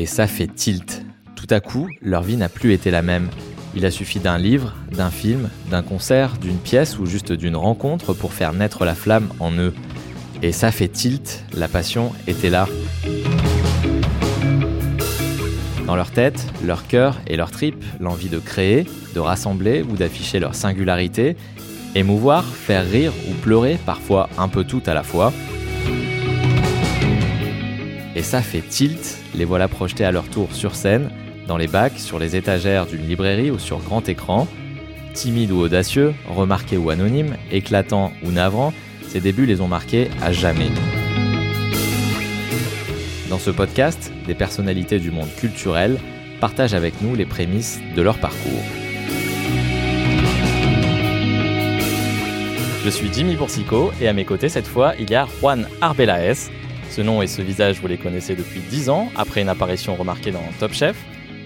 et ça fait tilt. Tout à coup, leur vie n'a plus été la même. Il a suffi d'un livre, d'un film, d'un concert, d'une pièce ou juste d'une rencontre pour faire naître la flamme en eux. Et ça fait tilt, la passion était là. Dans leur tête, leur cœur et leur tripes, l'envie de créer, de rassembler ou d'afficher leur singularité, émouvoir, faire rire ou pleurer, parfois un peu tout à la fois. Et ça fait tilt, les voilà projetés à leur tour sur scène, dans les bacs, sur les étagères d'une librairie ou sur grand écran. Timides ou audacieux, remarqués ou anonymes, éclatants ou navrants, ces débuts les ont marqués à jamais. Dans ce podcast, des personnalités du monde culturel partagent avec nous les prémices de leur parcours. Je suis Jimmy Boursico et à mes côtés cette fois il y a Juan Arbelaez. Ce nom et ce visage vous les connaissez depuis 10 ans après une apparition remarquée dans Top Chef.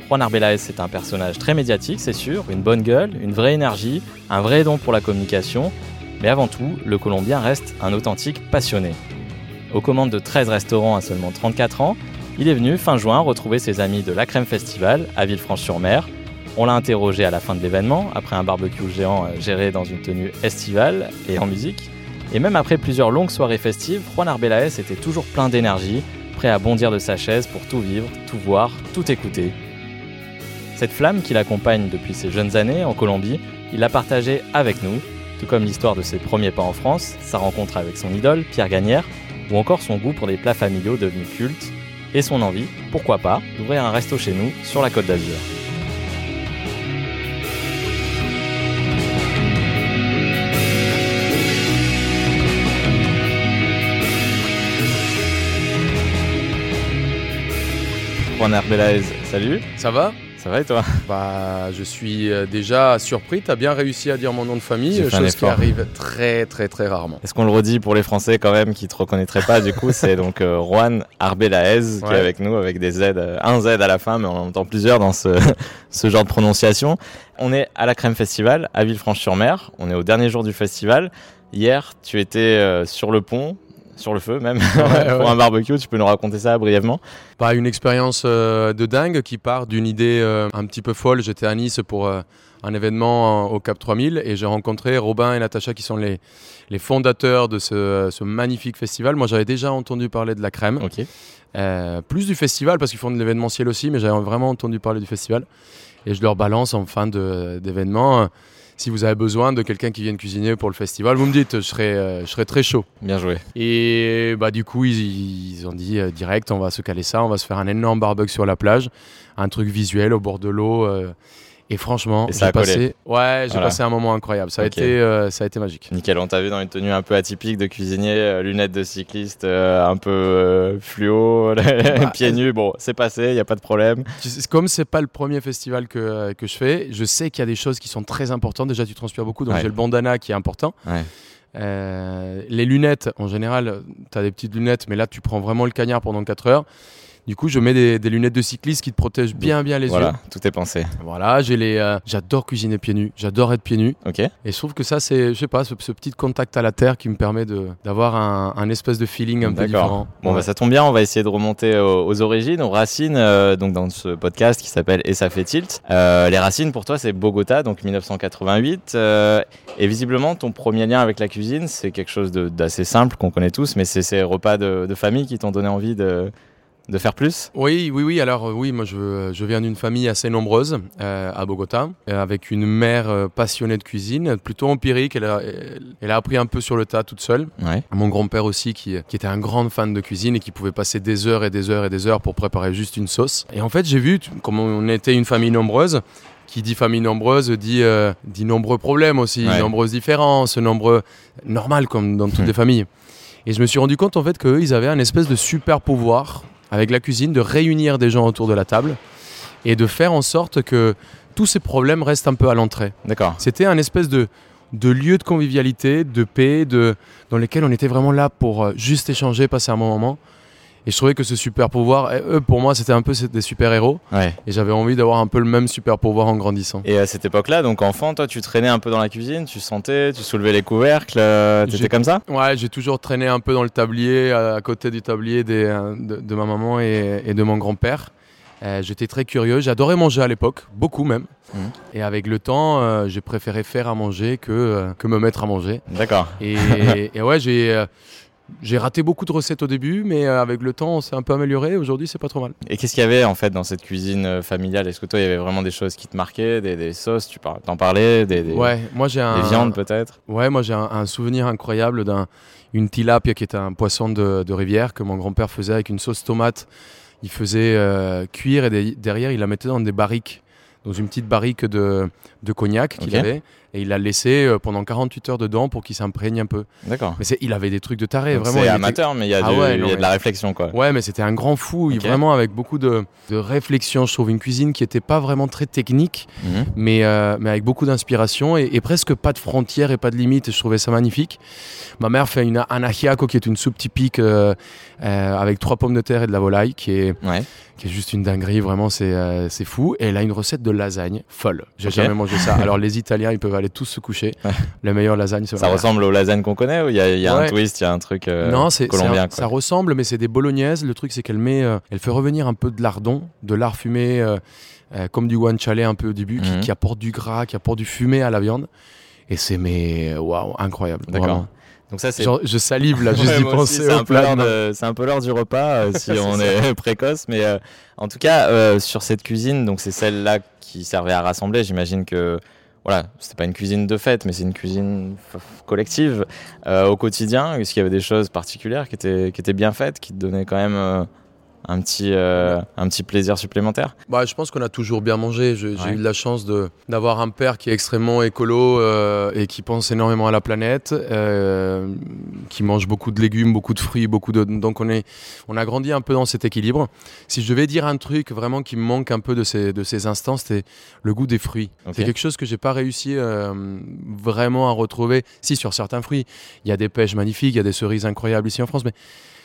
Juan Arbelaez c'est un personnage très médiatique c'est sûr, une bonne gueule, une vraie énergie, un vrai don pour la communication, mais avant tout le Colombien reste un authentique passionné. Aux commandes de 13 restaurants à seulement 34 ans, il est venu fin juin retrouver ses amis de la Crème Festival à Villefranche-sur-Mer. On l'a interrogé à la fin de l'événement, après un barbecue géant euh, géré dans une tenue estivale et en musique. Et même après plusieurs longues soirées festives, Juan Arbelaez était toujours plein d'énergie, prêt à bondir de sa chaise pour tout vivre, tout voir, tout écouter. Cette flamme qui l'accompagne depuis ses jeunes années en Colombie, il l'a partagée avec nous, tout comme l'histoire de ses premiers pas en France, sa rencontre avec son idole, Pierre Gagnère, ou encore son goût pour des plats familiaux devenus cultes, et son envie, pourquoi pas, d'ouvrir un resto chez nous sur la côte d'Azur. Juan Arbelaez, salut Ça va? Ça va et toi? Bah, je suis euh, déjà surpris. Tu as bien réussi à dire mon nom de famille, chose qui arrive très très très rarement. Est-ce qu'on le redit pour les Français quand même qui te reconnaîtraient pas Du coup, c'est donc euh, Juan Arbelaez qui est avec nous avec des Z, euh, un Z à la fin, mais on entend plusieurs dans ce, ce genre de prononciation. On est à la Crème Festival à Villefranche-sur-Mer. On est au dernier jour du festival. Hier, tu étais euh, sur le pont, sur le feu même, pour ouais. un barbecue. Tu peux nous raconter ça brièvement Pas une expérience euh, de dingue qui part d'une idée euh, un petit peu folle. J'étais à Nice pour euh, un événement euh, au Cap 3000 et j'ai rencontré Robin et Natacha qui sont les, les fondateurs de ce, ce magnifique festival. Moi, j'avais déjà entendu parler de la crème. Euh, plus du festival parce qu'ils font de l'événementiel aussi, mais j'avais vraiment entendu parler du festival. Et je leur balance en fin d'événement. Si vous avez besoin de quelqu'un qui vienne cuisiner pour le festival, vous me dites, je serai, euh, je très chaud. Bien joué. Et bah, du coup, ils, ils ont dit euh, direct, on va se caler ça, on va se faire un énorme barbecue sur la plage, un truc visuel au bord de l'eau. euh, et franchement, j'ai passé, ouais, j'ai Voilà. passé un moment incroyable. Ça a, été, euh, ça a été magique. Nickel, on t'a vu dans une tenue un peu atypique de cuisinier, euh, lunettes de cycliste euh, un peu euh, fluo, pieds nus. Bon, c'est passé, il n'y a pas de problème. Comme c'est pas le premier festival que, que je fais, je sais qu'il y a des choses qui sont très importantes. Déjà, tu transpires beaucoup, donc Ouais. j'ai le bandana qui est important. Ouais. Les lunettes, en général, tu as des petites lunettes, mais là, tu prends vraiment le cagnard pendant 4 heures. Du coup, je mets des, des lunettes de cycliste qui te protègent bien, bien les voilà, yeux. tout est pensé. Voilà, j'ai les, euh, j'adore cuisiner pieds nus, j'adore être pieds nus, Ok. et je trouve que ça, c'est, je sais pas, ce, ce petit contact à la terre qui me permet de, d'avoir un, un espèce de feeling un peu différent. Bon, Ouais. bah, ça tombe bien, on va essayer de remonter aux, aux origines, aux racines, euh, donc dans ce podcast qui s'appelle Et ça fait tilt. Euh, les racines pour toi, c'est Bogota, donc 1988. euh, et visiblement, ton premier lien avec la cuisine, c'est quelque chose de- d'assez simple qu'on connaît tous, mais c'est ces repas de, de famille qui t'ont donné envie de, de faire plus? Oui, oui, oui. Alors, euh, oui, moi, je, je viens d'une famille assez nombreuse euh, à Bogota, euh, avec une mère euh, passionnée de cuisine, plutôt empirique. Elle a, elle, elle a appris un peu sur le tas toute seule. Ouais. Mon grand-père aussi, qui, qui était un grand fan de cuisine et qui pouvait passer des heures et des heures et des heures pour préparer juste une sauce. Et en fait, j'ai vu, comme on était une famille nombreuse, qui dit famille nombreuse dit, euh, dit nombreux problèmes aussi, Ouais. nombreuses différences, nombreux... normal comme dans toutes Hmm. les familles. Et je me suis rendu compte en fait qu'eux, ils avaient un espèce de super pouvoir avec la cuisine de réunir des gens autour de la table et de faire en sorte que tous ces problèmes restent un peu à l'entrée. D'accord. C'était un espèce de, de lieu de convivialité, de paix, de, dans lequel on était vraiment là pour euh, juste échanger, passer un bon moment. Et je trouvais que ce super pouvoir, eh, eux, pour moi, c'était un peu des super-héros. Ouais. Et j'avais envie d'avoir un peu le même super pouvoir en grandissant. Et à cette époque-là, donc enfant, toi, tu traînais un peu dans la cuisine, tu sentais, tu soulevais les couvercles, euh, t'étais comme ça? Ouais, j'ai toujours traîné un peu dans le tablier, à, à côté du tablier des, euh, de, de ma maman et, et de mon grand-père. Euh, J'étais très curieux. J'adorais manger à l'époque, beaucoup même. Mhm. Et avec le temps, euh, j'ai préféré faire à manger que, euh, que me mettre à manger. D'accord. Et, et ouais, j'ai j'ai raté beaucoup de recettes au début, mais euh, avec le temps, on s'est un peu amélioré. Aujourd'hui, c'est pas trop mal. Et qu'est-ce qu'il y avait en fait dans cette cuisine euh, familiale? Est-ce que toi, il y avait vraiment des choses qui te marquaient, des, des sauces, tu t'en parlais, des, des, Ouais, moi j'ai un. des viandes peut-être? Ouais, moi j'ai un, un souvenir incroyable d'un une tilapia qui est un poisson de, de rivière que mon grand-père faisait avec une sauce tomate. Il faisait euh, cuire et de- derrière il la mettait dans des barriques, dans une petite barrique de, de cognac qu'il avait et il l'a laissé euh, pendant 48 heures dedans pour qu'il s'imprègne un peu. D'accord. Mais il avait des trucs de taré, Donc vraiment. C'est était- amateur, mais il y a, Ah du- ouais, il y non, a de la réflexion quoi. Ouais, mais c'était un grand fou, il- vraiment avec beaucoup de, de réflexion. Je trouve une cuisine qui n'était pas vraiment très technique, Mhm. mais, euh, mais avec beaucoup d'inspiration et, et presque pas de frontières et pas de limites. Et je trouvais ça magnifique. Ma mère fait une un ajiaco qui est une soupe typique euh, euh, avec trois pommes de terre et de la volaille qui est, Ouais. qui est juste une dinguerie. Vraiment, c'est fou. Et elle a une recette de lasagne folle. J'ai jamais mangé ça. Alors, les Italiens, ils peuvent aller tous se coucher. La meilleure lasagne, c'est Ça ressemble aux lasagnes qu'on connaît ou il y a, y a un twist, il y a un truc euh, non, colombien un- ça ressemble, mais c'est des bolognaises. Le truc, c'est qu'elle met, euh, elle fait revenir un peu de lardon, de lard fumé, euh, euh, comme du guanciale un peu au début, qui, Mhm. qui apporte du gras, qui apporte du fumé à la viande. Et c'est mais waouh, incroyable. D'accord. Donc ça c'est Genre, je salive là, juste Ouais, d'y penser c'est un peu l'heure du repas euh, si on ça. est précoce mais euh, en tout cas euh, sur cette cuisine donc c'est celle-là qui servait à rassembler j'imagine que voilà c'était pas une cuisine de fête mais c'est une cuisine collective Euh, au quotidien. Est-ce qu'il y avait des choses particulières qui étaient qui étaient bien faites qui te donnaient quand même euh, un petit euh, un petit plaisir supplémentaire Bah, je pense qu'on a toujours bien mangé. J'ai Ouais. eu de la chance d'avoir un père qui est extrêmement écolo euh, et qui pense énormément à la planète, euh, qui mange beaucoup de légumes, beaucoup de fruits, beaucoup de. Donc on est, on a grandi un peu dans cet équilibre. Si je devais dire un truc vraiment qui me manque un peu de ces de ces instants, c'était le goût des fruits. C'est quelque chose que j'ai pas réussi vraiment à retrouver. Si sur certains fruits, il y a des pêches magnifiques, il y a des cerises incroyables ici en France, mais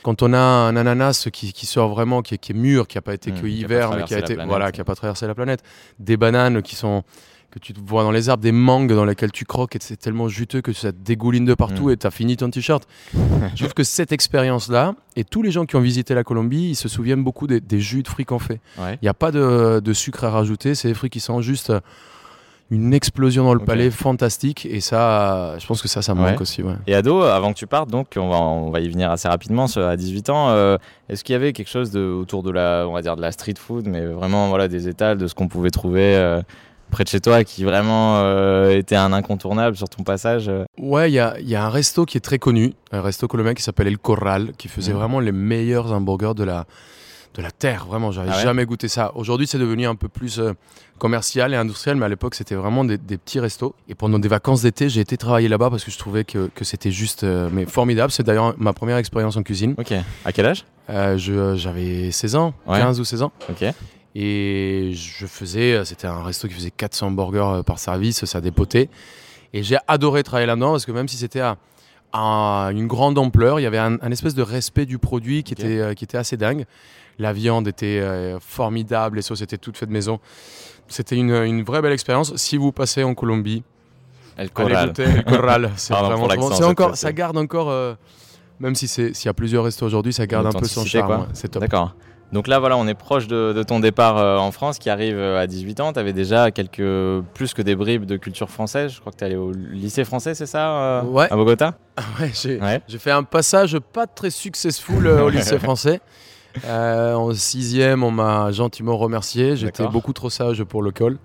quand on a un ananas qui, qui sort vraiment, qui est, qui est mûr, qui n'a pas été Mmh, hiver, mais qui a été planète. voilà, qui a pas traversé la planète, des bananes qui sont que tu vois dans les arbres, des mangues dans lesquelles tu croques et c'est tellement juteux que ça te dégouline de partout Mmh. et tu as fini ton t-shirt. Je trouve que cette expérience-là, et tous les gens qui ont visité la Colombie, ils se souviennent beaucoup des, des jus de fruits qu'on fait. ouais Il n'y a pas de, de sucre à rajouter, c'est des fruits qui sont juste une explosion dans le palais fantastique et ça, je pense que ça, ça me Ouais. manque aussi. Ouais. Et ado, avant que tu partes, donc on va, on va y venir assez rapidement, à 18 ans, euh, est-ce qu'il y avait quelque chose de, autour de la, on va dire de la street food, mais vraiment voilà des étals, de ce qu'on pouvait trouver euh, près de chez toi, qui vraiment euh, était un incontournable sur ton passage euh? Ouais, il y a, il y a un resto qui est très connu, un resto colombien qui s'appelle El Corral, qui faisait Mhm. vraiment les meilleurs hamburgers de la, de la terre. Vraiment, j'avais Ah ouais jamais goûté ça. Aujourd'hui, c'est devenu un peu plus euh, commercial et industriel, mais à l'époque, c'était vraiment des, des petits restos. Et pendant des vacances d'été, j'ai été travailler là-bas parce que je trouvais que, que c'était juste euh, mais formidable. C'est d'ailleurs ma première expérience en cuisine. Ok. À quel âge? Euh, J'avais 16 ans, Ouais. 15 ou 16 ans. Ok. Et je faisais, c'était un resto qui faisait 400 burgers par service, ça dépotait. Et j'ai adoré travailler là-dedans parce que même si c'était à, à une grande ampleur, il y avait un, un espèce de respect du produit qui, était, euh, qui était assez dingue. La viande était euh, formidable, les sauces étaient toutes faites maison. C'était une, une vraie belle expérience. Si vous passez en Colombie, El Corral. Corral. C'est vraiment bon. encore, ça garde encore, euh, même si c'est- s'il y a plusieurs restos aujourd'hui, ça garde un peu son charme. ouais. Donc là, voilà, on est proche de, de ton départ euh, en France qui arrive euh, à 18 ans. Tu avais déjà quelques, plus que des bribes de culture française. Je crois que tu es allé au lycée français, c'est ça euh, Ouais. À Bogota? Ouais, j'ai Ouais. j'ai fait un passage pas très successful euh, au lycée français. En sixième, on m'a gentiment remercié. J'étais beaucoup trop sage pour le col.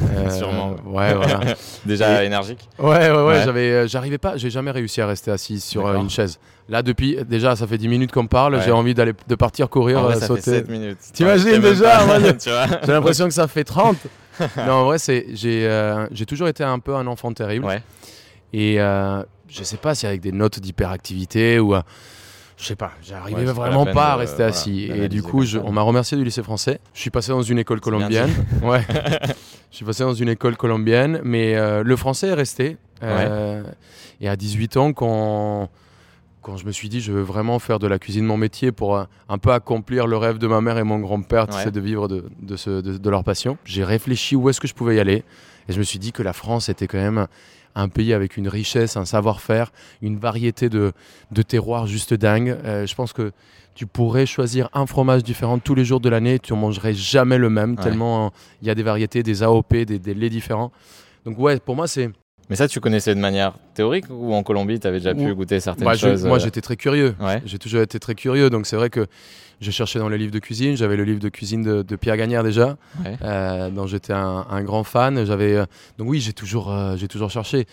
Euh, Sûrement. Ouais, voilà. Déjà Et- énergique Ouais, ouais, ouais. J'avais, euh, j'arrivais pas. J'ai jamais réussi à rester assis sur euh, une chaise. Là, depuis, déjà, ça fait 10 minutes qu'on parle. J'ai envie d'aller, de partir courir, vrai, ça fait sauter. 7 minutes. T'imagines déjà, J'ai l'impression que ça fait 30. non, en vrai, c'est, j'ai, euh, j'ai toujours été un peu un enfant terrible. Ouais. Et euh, je sais pas si avec des notes d'hyperactivité ou. euh, je sais pas, j'arrivais Ouais, pas vraiment pas à rester assis. Et du coup, je- on m'a remercié du lycée français. Je suis passé dans une école colombienne. Ouais. je suis passé dans une école colombienne, mais euh, le français est resté. Euh, Et à 18 ans, quand, quand je me suis dit, je veux vraiment faire de la cuisine mon métier pour euh, un peu accomplir le rêve de ma mère et mon grand-père, tu Ouais. sais, de vivre de, de, ce- de- de leur passion, j'ai réfléchi où est-ce que je pouvais y aller. Et je me suis dit que la France était quand même un pays avec une richesse, un savoir-faire, une variété de, de terroirs juste dingue. Euh, je pense que tu pourrais choisir un fromage différent tous les jours de l'année, tu ne mangerais jamais le même, Ouais. tellement il y a des variétés, des AOP, des, des laits différents. Donc ouais, pour moi, c'est... Mais ça, tu connaissais de manière théorique ou en Colombie, tu avais déjà pu goûter certaines Bah, je- choses moi, euh, j'étais très curieux. Ouais. J'ai toujours été très curieux, donc c'est vrai que j'ai cherché dans les livres de cuisine. J'avais le livre de cuisine de, de Pierre Gagnère déjà, Ouais. euh, dont j'étais un, un grand fan. J'avais euh, donc oui, j'ai toujours, euh, j'ai toujours cherché.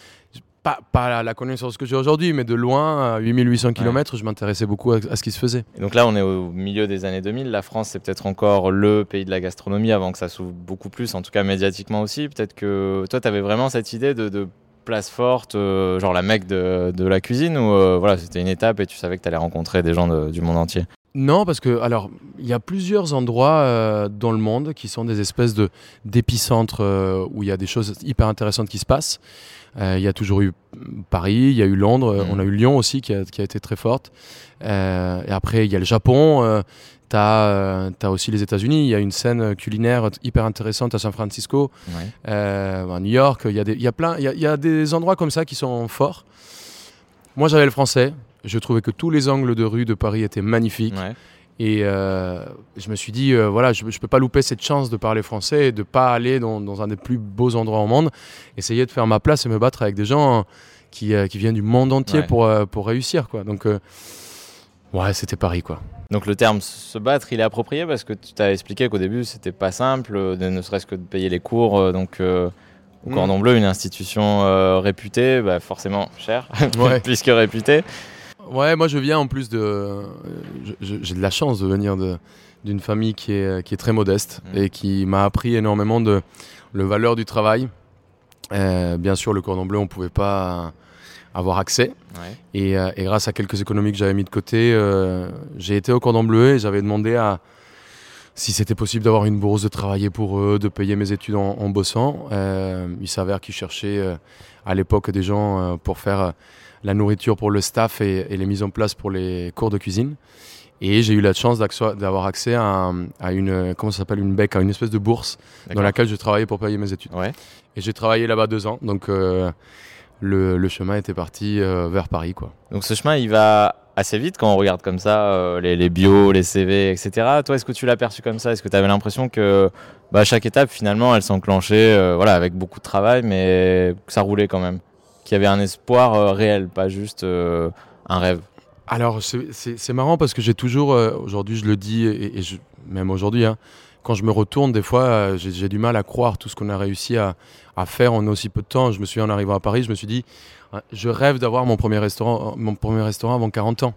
Pas, pas la, la connaissance que j'ai aujourd'hui, mais de loin, à 8800 km, je m'intéressais beaucoup à, à ce qui se faisait. Et donc là, on est au milieu des années 2000. La France, c'est peut-être encore le pays de la gastronomie avant que ça s'ouvre beaucoup plus, en tout cas médiatiquement aussi. Peut-être que toi, tu avais vraiment cette idée de, de place forte, euh, genre la mecque de, la cuisine, ou euh, voilà, c'était une étape et tu savais que tu allais rencontrer des gens du monde entier? Non, parce que alors il y a plusieurs endroits euh, dans le monde qui sont des espèces de d'épicentres euh, où il y a des choses hyper intéressantes qui se passent. Euh, Il y a toujours eu Paris, il y a eu Londres, euh, Mhm. on a eu Lyon aussi qui a, qui a été très forte. Euh, et après il y a le Japon. Euh, T'as as aussi les États-Unis. Il y a une scène culinaire hyper intéressante à San Francisco, Ouais. euh, à New York. Il y a des, il y a plein, il y a, il y a des endroits comme ça qui sont forts. Moi, j'avais le français. Je trouvais que tous les angles de rue de Paris étaient magnifiques. Ouais. Et euh, je me suis dit, euh, voilà, je ne peux pas louper cette chance de parler français et de pas aller dans, dans un des plus beaux endroits au monde. Essayer de faire ma place et me battre avec des gens qui, euh, qui viennent du monde entier Ouais. pour, pour réussir. Quoi. Donc, ouais, c'était Paris. Quoi. Donc le terme se battre, il est approprié parce que tu t'as expliqué qu'au début, c'était pas simple, ne serait-ce que de payer les cours. donc au Mm. Cordon Bleu, une institution euh, réputée, bah, forcément chère, Ouais. plus que réputée. Ouais, moi je viens en plus de. J'ai de la chance de venir de- d'une famille qui est, qui est très modeste Mm. et qui m'a appris énormément de le valeur du travail. Euh, bien sûr, le cordon bleu, on ne pouvait pas avoir accès. Ouais. Et, euh, et grâce à quelques économies que j'avais mis de côté, euh, j'ai été au cordon bleu et j'avais demandé à si c'était possible d'avoir une bourse, de travailler pour eux, de payer mes études en, en bossant. Il s'avère qu'ils cherchaient à l'époque des gens pour faire la nourriture pour le staff et, et les mises en place pour les cours de cuisine. Et j'ai eu la chance d'avoir accès à, un- à une, comment ça s'appelle, une bec, à une espèce de bourse dans laquelle je travaillais pour payer mes études. Ouais. Et j'ai travaillé là-bas deux ans, donc euh, le, le chemin était parti euh, vers Paris, quoi. Donc ce chemin, il va assez vite quand on regarde comme ça euh, les, les bios, les CV, etc. Toi, est-ce que tu l'as perçu comme ça? Est-ce que tu avais l'impression que bah, chaque étape, finalement, elle s'enclenchait voilà, avec beaucoup de travail, mais que ça roulait quand même? Qu'il y avait un espoir euh, réel, pas juste euh, un rêve Alors, c'est- marrant parce que j'ai toujours, euh, aujourd'hui je le dis, et, même aujourd'hui, hein, quand je me retourne, des fois, j'ai du mal à croire tout ce qu'on a réussi à, faire en aussi peu de temps. Je me souviens en arrivant à Paris, je me suis dit, je rêve d'avoir mon mon premier restaurant avant 40 ans.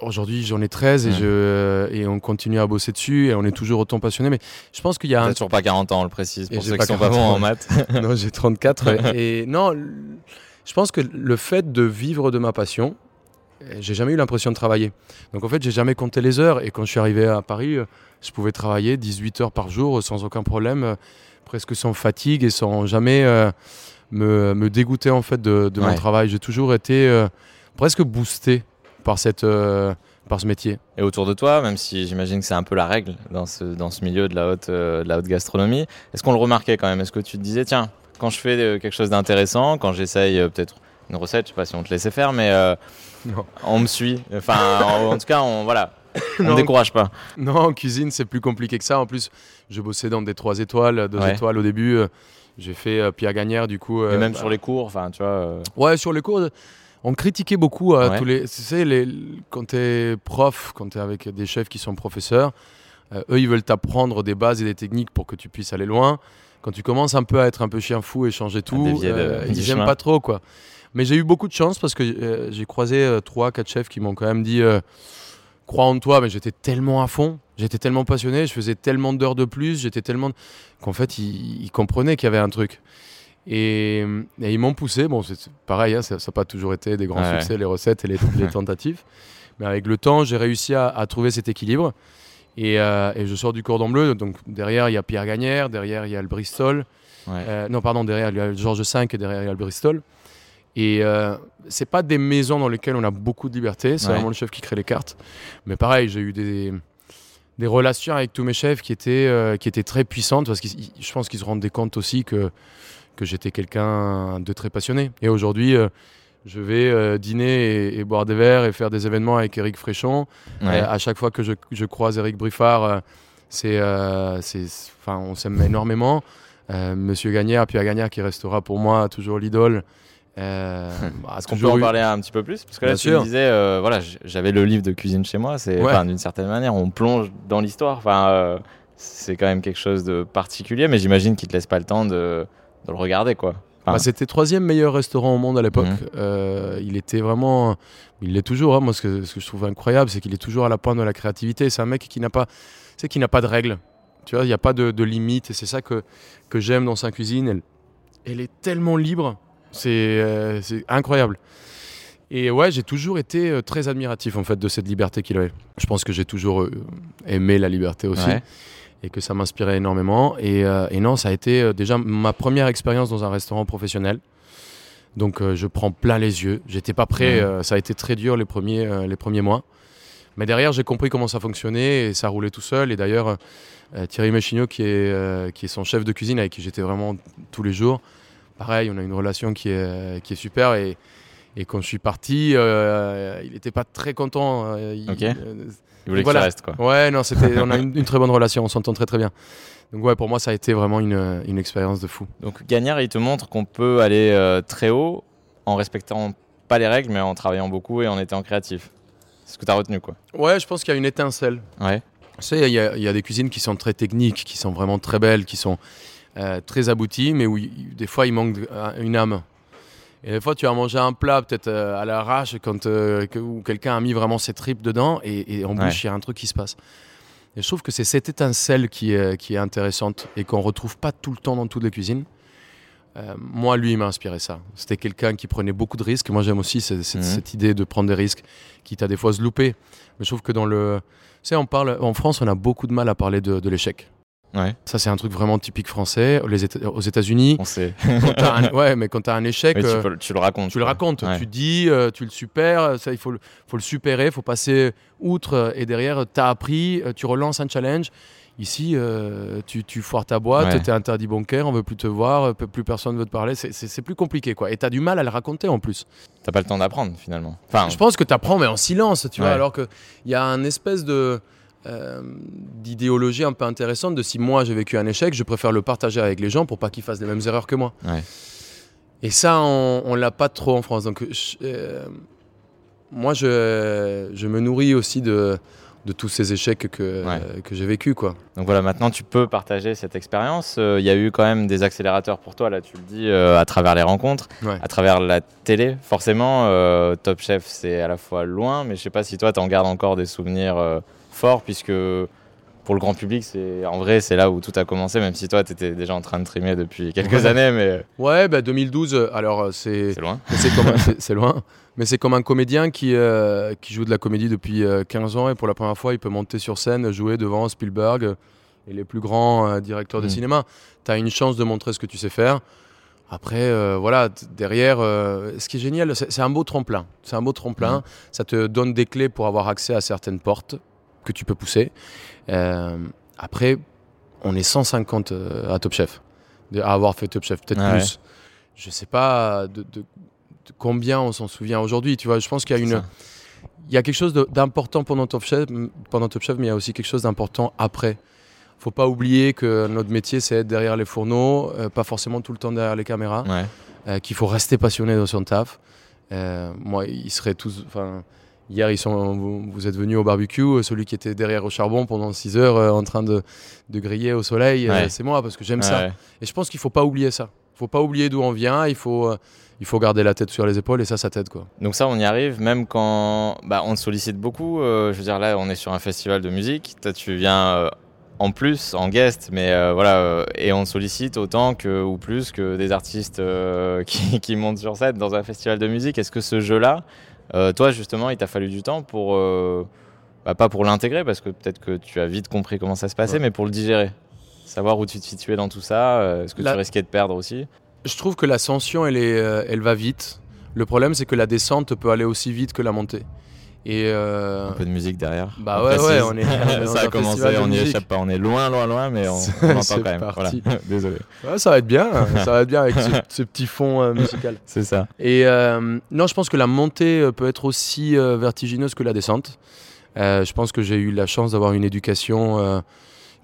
Aujourd'hui, j'en ai 13 et, je, et on continue à bosser dessus et on est toujours autant passionné. Mais je pense qu'il y a un, toujours pas 40 ans, on le précise, Et pour j'ai ceux qui sont pas 40 bons en maths. non, j'ai 34. et, et non, je pense que le fait de vivre de ma passion, euh, j'ai jamais eu l'impression de travailler. Donc en fait, j'ai jamais compté les heures. Et quand je suis arrivé à Paris, euh, je pouvais travailler 18 heures par jour euh, sans aucun problème, euh, presque sans fatigue et sans jamais euh, me, me dégoûter en fait de, de Ouais. mon travail. J'ai toujours été euh, presque boosté par, cette, euh, par ce métier. Et autour de toi, même si j'imagine que c'est un peu la règle dans ce, dans ce milieu de la, haute, euh, de la haute gastronomie, est-ce qu'on le remarquait quand même? Est-ce que tu te disais, tiens, quand je fais euh, quelque chose d'intéressant, quand j'essaye euh, peut-être une recette, je sais pas si on te laissait faire, mais euh, on me suit. Enfin, en, en tout cas, on, voilà, on ne décourage pas. Non, en cuisine, c'est plus compliqué que ça. En plus, je bossais dans des 3 étoiles, 2 Ouais. étoiles au début. J'ai fait euh, Pierre Gagnère, du coup. Et même bah, sur les cours, enfin, tu vois. euh, Ouais, sur les cours, on critiquait beaucoup euh, Ouais. tous les. Tu sais, les, quand tu es prof, quand tu es avec des chefs qui sont professeurs, euh, eux, ils veulent t'apprendre des bases et des techniques pour que tu puisses aller loin. Quand tu commences un peu à être un peu chien fou et changer tout, de- euh, ils chemin. aiment pas trop, quoi. Mais j'ai eu beaucoup de chance parce que euh, j'ai croisé trois, quatre chefs qui m'ont quand même dit crois en toi, mais j'étais tellement à fond, j'étais tellement passionné, je faisais tellement d'heures de plus, j'étais tellement qu'en fait ils, ils comprenaient qu'il y avait un truc. Et, et ils m'ont poussé. Bon, c'est pareil, hein, ça n'a pas toujours été des grands succès, les recettes et les, les tentatives. Mais avec le temps, j'ai réussi à, à trouver cet équilibre. Et, euh, et je sors du cordon bleu. Donc derrière, il y a Pierre Gagnère, derrière, il y a le Bristol. ouais. Euh, non, pardon, derrière, il y a le Georges V et derrière, il y a le Bristol. Et euh, c'est pas des maisons dans lesquelles on a beaucoup de liberté. C'est Ouais. vraiment le chef qui crée les cartes. Mais pareil, j'ai eu des, des relations avec tous mes chefs qui étaient, euh, qui étaient très puissantes parce que je pense qu'ils se rendaient compte aussi que, que j'étais quelqu'un de très passionné. Et aujourd'hui, euh, je vais euh, dîner et, et boire des verres et faire des événements avec Eric Fréchon. Ouais. Euh, à chaque fois que je, je croise Eric Briffard, c'est, enfin, on s'aime énormément. Monsieur Gagnère, Pierre Gagnère, qui restera pour moi toujours l'idole. Euh, bah, Est-ce qu'on peut en eu- parler un petit peu plus? Parce que là, Bien tu sûr. me disais, euh, voilà, j'avais le livre de cuisine chez moi. C'est, Ouais. d'une certaine manière, on plonge dans l'histoire. Enfin, euh, c'est quand même quelque chose de particulier, mais j'imagine qu'il te laisse pas le temps de, de le regarder, quoi. Bah, c'était troisième meilleur restaurant au monde à l'époque. Mhm. Euh, il était vraiment, il l'est toujours. hein. Moi, ce que, ce que je trouve incroyable, c'est qu'il est toujours à la pointe de la créativité. C'est un mec qui n'a pas, c'est qui n'a pas de règles. Tu vois, il n'y a pas de, de limite. Et c'est ça que que j'aime dans sa cuisine. Elle, elle est tellement libre. C'est euh, c'est incroyable. Et ouais, j'ai toujours été euh, très admiratif en fait de cette liberté qu'il avait. Je pense que j'ai toujours aimé la liberté aussi ouais. Et que ça m'inspirait énormément. Et, euh, et non, ça a été euh, déjà ma première expérience dans un restaurant professionnel. Donc euh, je prends plein les yeux. J'étais pas prêt. Ça a été très dur les premiers, les premiers mois. Mais derrière, j'ai compris comment ça fonctionnait et ça roulait tout seul. Et d'ailleurs, Thierry Machigno, qui est, qui est son chef de cuisine avec qui j'étais vraiment tous les jours, pareil, on a une relation qui est, qui est super. Et, et quand je suis parti, euh, il n'était pas très content. euh, il- euh, Il voulait que voilà. tu restes, quoi. Ouais, non, c'était, on a une, une très bonne relation, on s'entend très très bien. Donc ouais, pour moi, ça a été vraiment une, une expérience de fou. Donc, Gagnard, il te montre qu'on peut aller euh, très haut en respectant pas les règles, mais en travaillant beaucoup et en étant créatif. C'est ce que tu as retenu, quoi. Ouais, je pense qu'il y a une étincelle. Ouais. Tu sais, il y, a- il y a des cuisines qui sont très techniques, qui sont vraiment très belles, qui sont euh, très abouties, mais où des fois il manque une âme. Et des fois, tu as mangé un plat peut-être euh, à l'arrache quand euh, que- où quelqu'un a mis vraiment ses tripes dedans et, et en Ouais. bouche, il y a un truc qui se passe. Et je trouve que c'est cette étincelle qui est, qui est intéressante et qu'on retrouve pas tout le temps dans toutes les cuisines. Euh, moi, lui, il m'a inspiré ça. C'était quelqu'un qui prenait beaucoup de risques. Moi, j'aime aussi cette, Mhm. cette idée de prendre des risques, quitte à des fois se louper. Mais je trouve que dans le. Tu sais, on parle. En France, on a beaucoup de mal à parler de, de l'échec. Ouais. Ça, c'est un truc vraiment typique français. Les Éta- aux États-Unis, On sait. quand t'as un- ouais, mais quand tu as un échec, tu, euh, peux tu le racontes. tu le racontes. Ouais. Tu dis, euh, tu le supères. Ça, il faut le, faut le supérer, il faut passer outre. euh, Et derrière, tu as appris, tu relances un challenge. Ici, euh, tu, tu foires ta boîte, Ouais. tu es interdit bancaire, on veut plus te voir, plus personne veut te parler. C'est- plus compliqué, quoi. Et tu as du mal à le raconter en plus. T'as pas le temps d'apprendre, finalement. Enfin, Je pense que tu apprends, mais en silence, tu vois. Alors qu'il y a un espèce de. Euh, d'idéologie un peu intéressante de si moi j'ai vécu un échec, je préfère le partager avec les gens pour pas qu'ils fassent les mêmes erreurs que moi. Ouais. Et ça, on, on l'a pas trop en France. Donc, je- euh, moi, je, je me nourris aussi de, de tous ces échecs que, Ouais. que j'ai vécu, quoi. Donc voilà, maintenant tu peux partager cette expérience. Euh, Il y a eu quand même des accélérateurs pour toi, là tu le dis, euh, à travers les rencontres, Ouais. à travers la télé. Forcément, Top Chef c'est à la fois loin, mais je sais pas si toi t'en gardes encore des souvenirs euh, forts, puisque pour le grand public, c'est en vrai c'est là où tout a commencé, même si toi t'étais déjà en train de trimer depuis quelques Ouais. années, mais Ouais, bah, 2012, euh, alors euh, c'est c'est loin. Mais c'est loin. Mais c'est comme un comédien qui, euh, qui joue de la comédie depuis euh, 15 ans et pour la première fois, il peut monter sur scène, jouer devant Spielberg euh, et les plus grands euh, directeurs de Mm. cinéma. Tu as une chance de montrer ce que tu sais faire. Après, euh, voilà, derrière, euh, ce qui est génial, c'est c'est un beau tremplin. C'est un beau tremplin. Mm. Ça te donne des clés pour avoir accès à certaines portes que tu peux pousser. Euh, après, on est 150 euh, à Top Chef, à avoir fait Top Chef, peut-être Ah plus. Je sais pas de, de- de combien on s'en souvient aujourd'hui. Tu vois, je pense qu'il y a une, ça. il y a quelque chose d'important pendant Top Chef, pendant Top Chef, mais il y a aussi quelque chose d'important après. Faut pas oublier que notre métier, c'est être derrière les fourneaux, euh, pas forcément tout le temps derrière les caméras, Ouais. euh, qu'il faut rester passionné dans son taf. Euh, moi, ils seraient tous. Enfin, hier, ils sont, vous, vous êtes venus au barbecue. euh, Celui qui était derrière au charbon pendant 6 heures euh, en train de, de griller au soleil, euh, Ouais. c'est moi parce que j'aime Ouais, ça. Et je pense qu'il faut pas oublier ça. Il faut pas oublier d'où on vient. Il faut, il faut garder la tête sur les épaules et ça, ça t'aide quoi. Donc ça, on y arrive, même quand bah, on te sollicite beaucoup. je veux dire, là, on est sur un festival de musique. Toi, tu viens en plus, en guest, mais euh, voilà, euh, et on te sollicite autant que ou plus que des artistes euh, qui, qui montent sur scène dans un festival de musique. Est-ce que ce jeu-là, euh, toi, justement, il t'a fallu du temps pour, euh, bah, pas pour l'intégrer, parce que peut-être que tu as vite compris comment ça se passait, Ouais. mais pour le digérer, savoir où tu te situais dans tout ça. euh, Est-ce que La- tu risquais de perdre aussi? Je trouve que l'ascension, elle, est, elle va vite. Le problème, c'est que la descente peut aller aussi vite que la montée. Et euh, Un peu de musique derrière. Bah on ouais, précise. ouais, on est. ça a commencé, on n'y échappe pas. On est loin, loin, loin, mais on, on entend quand même. Voilà. Désolé. Ouais, ça va être bien, hein. ça va être bien avec ce, ce petit fond euh, musical. C'est ça. Et euh, non, je pense que la montée peut être aussi vertigineuse que la descente. Je pense que j'ai eu la chance d'avoir une éducation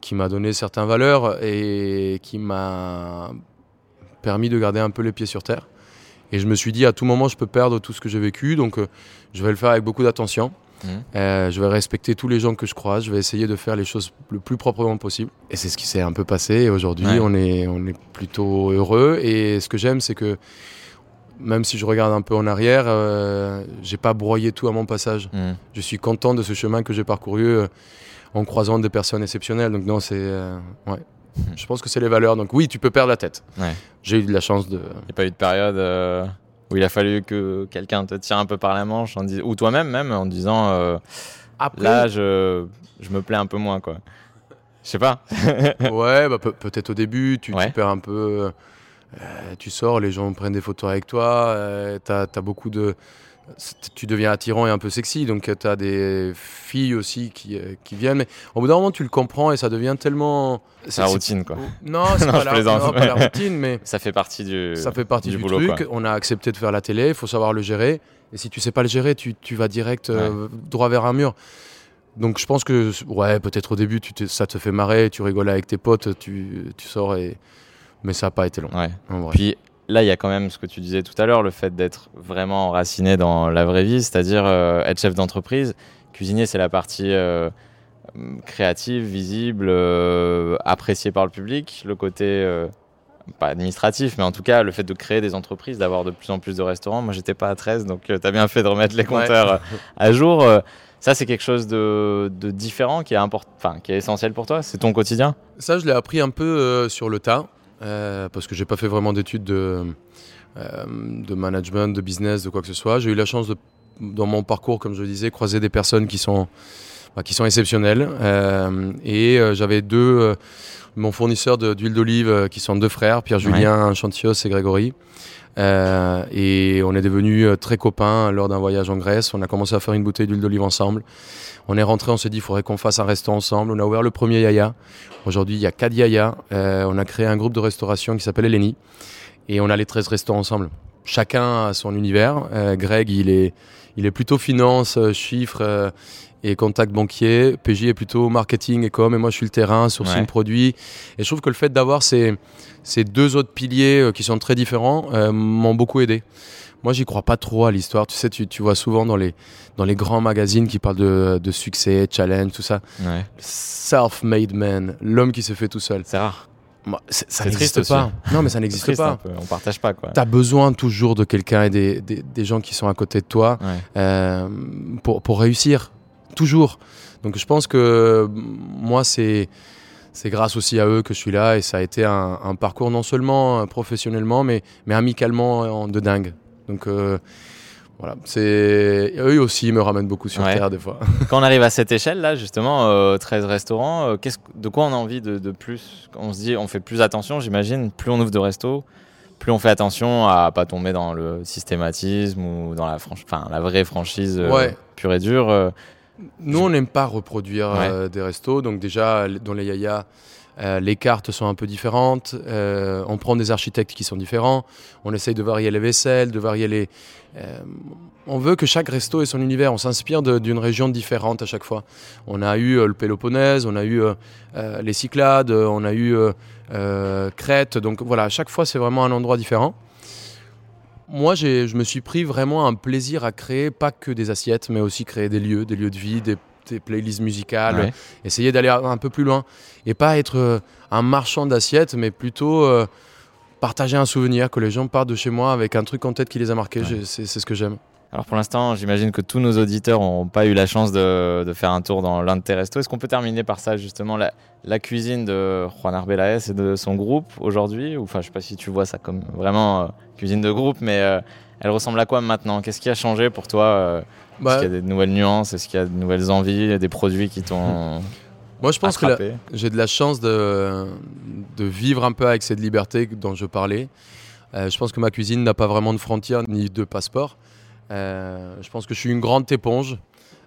qui m'a donné certaines valeurs et qui m'a permis de garder un peu les pieds sur terre. Et je me suis dit, à tout moment, je peux perdre tout ce que j'ai vécu, donc euh, je vais le faire avec beaucoup d'attention. Mhm. Euh, je vais respecter tous les gens que je croise, je vais essayer de faire les choses le plus proprement possible. Et c'est ce qui s'est un peu passé. Et aujourd'hui, Ouais. on, est, on est plutôt heureux. Et ce que j'aime, c'est que même si je regarde un peu en arrière, euh, j'ai pas broyé tout à mon passage. Mhm. Je suis content de ce chemin que j'ai parcouru euh, en croisant des personnes exceptionnelles. Donc non, c'est euh, ouais. Je pense que c'est les valeurs. Donc oui, tu peux perdre la tête. Ouais. J'ai eu de la chance de. Il n'y a pas eu de période euh, où il a fallu que quelqu'un te tire un peu par la manche, en dis- ou toi-même même, en disant euh, Après, là, je, je me plais un peu moins, quoi. Je sais pas. ouais, bah, peut- peut-être au début, tu, tu Ouais. perds un peu. euh, tu sors, les gens prennent des photos avec toi. Euh, t'as as beaucoup de. Tu deviens attirant et un peu sexy, donc tu as des filles aussi qui, euh, qui viennent. Mais au bout d'un moment, tu le comprends et ça devient tellement. C'est la routine, quoi. Non, c'est pas, la, plaisante. non, pas la routine, mais Ça fait partie du. ça fait partie du du, boulot, truc. quoi. On a accepté de faire la télé, il faut savoir le gérer. Et si tu sais pas le gérer, tu, tu vas direct euh, droit vers un mur. Donc je pense que, ouais, peut-être au début, tu te- ça te fait marrer, tu rigoles avec tes potes, tu, tu sors, et... mais ça n'a pas été long. Ouais. en vrai. Puis là, il y a quand même ce que tu disais tout à l'heure, le fait d'être vraiment enraciné dans la vraie vie, c'est-à-dire euh, être chef d'entreprise. Cuisinier, c'est la partie euh, créative, visible, euh, appréciée par le public. Le côté, pas administratif, mais en tout cas, le fait de créer des entreprises, d'avoir de plus en plus de restaurants. Moi, j'étais pas à 13, donc tu as bien fait de remettre les compteurs à jour. Ça, c'est quelque chose de, de différent qui est, import- enfin, qui est essentiel pour toi. C'est ton quotidien? Ça, je l'ai appris un peu euh, sur le tas, euh, parce que j'ai pas fait vraiment d'études de, euh, de management, de business, de quoi que ce soit. J'ai eu la chance, de, dans mon parcours, comme je le disais, croiser des personnes qui sont, bah, qui sont exceptionnelles. Euh, et euh, j'avais deux, euh, mon fournisseur d'huile d'olive, euh, qui sont deux frères, Pierre-Julien Chantios et Grégory. Euh, et on est devenus euh, très copains lors d'un voyage en Grèce. On a commencé à faire une bouteille d'huile d'olive ensemble. On est rentré, on s'est dit, il faudrait qu'on fasse un resto ensemble. On a ouvert le premier Yaya. Aujourd'hui, il y a 4 Yaya. Euh, on a créé un groupe de restauration qui s'appelle Eleni. Et on a les 13 restaurants ensemble. Chacun a son univers. Greg, il est, il est plutôt finance, euh, chiffres euh, et contact banquier. PJ est plutôt marketing et com. Et moi, je suis le terrain, sourcing Ouais. produit. Et je trouve que le fait d'avoir ces, ces deux autres piliers euh, qui sont très différents euh, m'ont beaucoup aidé. Moi, j'y crois pas trop à l'histoire. Tu sais, tu, tu vois souvent dans les, dans les grands magazines qui parlent de, de succès, challenge, tout ça. Ouais. Self-made man, l'homme qui se fait tout seul. C'est rare. Moi, ça n'existe pas. Non, mais ça n'existe pas. peu. On partage pas, quoi. Tu as besoin toujours de quelqu'un et des, des, des gens qui sont à côté de toi Ouais. euh, pour, pour réussir. Toujours. Donc je pense que moi, c'est. C'est grâce aussi à eux que je suis là et ça a été un, un parcours non seulement euh, professionnellement mais, mais amicalement euh, de dingue. Donc euh, voilà, c'est eux aussi me ramènent beaucoup sur Ouais. terre des fois. Quand on arrive à cette échelle là, justement, euh, 13 restaurants, euh, qu'est-ce- de quoi on a envie de, de plus? On se dit, on fait plus attention, j'imagine. Plus on ouvre de restos, plus on fait attention à pas tomber dans le systématisme ou dans la, franch- enfin, la vraie franchise euh, Ouais. pure et dure. euh. Nous, on n'aime pas reproduire Ouais. des restos. Donc déjà, dans les Yaya, euh, les cartes sont un peu différentes. Euh, on prend des architectes qui sont différents. On essaye de varier les vaisselles, de varier les... euh, on veut que chaque resto ait son univers. On s'inspire d'une région différente à chaque fois. On a eu le Péloponnèse, on a eu les Cyclades, on a eu Crète. Donc voilà, à chaque fois, c'est vraiment un endroit différent. Moi, je me suis pris vraiment un plaisir à créer pas que des assiettes, mais aussi créer des lieux, des lieux de vie, des, des playlists musicales, Ouais. essayer d'aller un peu plus loin et pas être euh, un marchand d'assiettes, mais plutôt euh, partager un souvenir, que les gens partent de chez moi avec un truc en tête qui les a marqués. Ouais. C'est ce que j'aime. Alors pour l'instant, j'imagine que tous nos auditeurs n'ont pas eu la chance de, de faire un tour dans l'un de tes restos. Est-ce qu'on peut terminer par ça, justement, la, la cuisine de Juan Arbelaez et de son groupe aujourd'hui? Ou, Enfin, je sais pas si tu vois ça comme vraiment euh, cuisine de groupe, mais euh, elle ressemble à quoi maintenant? Qu'est-ce qui a changé pour toi euh, Bah, Est-ce qu'il y a des nouvelles nuances? Est-ce qu'il y a de nouvelles envies? Des produits qui t'ont moi, je pense que attrapé? j'ai de la chance de, de vivre un peu avec cette liberté dont je parlais. Euh, je pense que ma cuisine n'a pas vraiment de frontières ni de passeport. je pense que je suis une grande éponge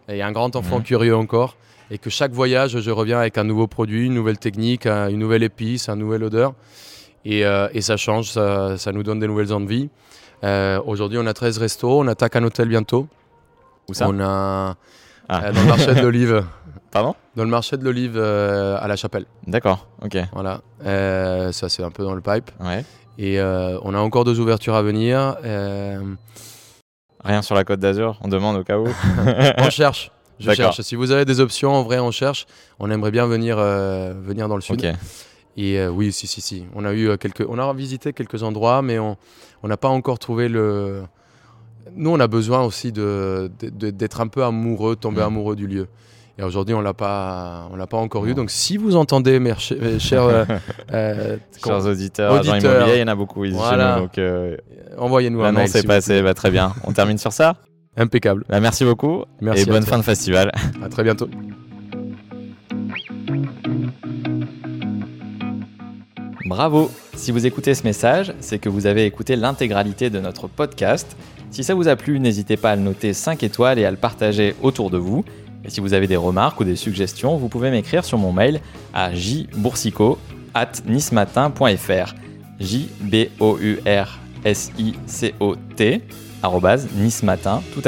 et un grand enfant Mhm. curieux encore. Et que chaque voyage, je reviens avec un nouveau produit, une nouvelle technique, un- une nouvelle épice, une nouvelle odeur. Et, euh, et ça change, ça, ça nous donne des nouvelles envies. Euh, Aujourd'hui, on a 13 restos, on attaque un hôtel bientôt. Où ça On a Ah. euh, dans le marché de l'olive, Pardon? Dans le marché de l'olive euh, à la Chapelle. D'accord, ok. Voilà, Euh, ça c'est un peu dans le pipe. Ouais. Et on a encore deux ouvertures à venir. Rien sur la côte d'Azur, on demande au cas où. on cherche. Je cherche. Si vous avez des options, en vrai, on cherche. On aimerait bien venir, venir dans le sud. ok. Et euh, oui, si, si, si. On a eu euh, quelques, on a visité quelques endroits, mais on n'a pas encore trouvé le. Nous, on a besoin aussi de, de- de- d'être un peu amoureux, tomber Mm. amoureux du lieu. Et aujourd'hui, on l'a pas, on l'a pas encore eu. Non. Donc, si vous entendez, mes ch- mes chers, euh, euh, Chers auditeurs, agents Auditeurs. immobiliers, il y en a beaucoup ici Voilà. Donc, euh, envoyez-nous un mail. l'annonce est s'il vous passée, bah, très bien. On termine sur ça? Impeccable. Bah, Merci beaucoup Merci. et bonne toi. fin de festival. À très bientôt. Bravo Si vous écoutez ce message, c'est que vous avez écouté l'intégralité de notre podcast. Si ça vous a plu, n'hésitez pas à le noter 5 étoiles et à le partager autour de vous. Et si vous avez des remarques ou des suggestions, vous pouvez m'écrire sur mon mail à jboursico at nismatin.fr j b o u r s i c o t nismatin tout.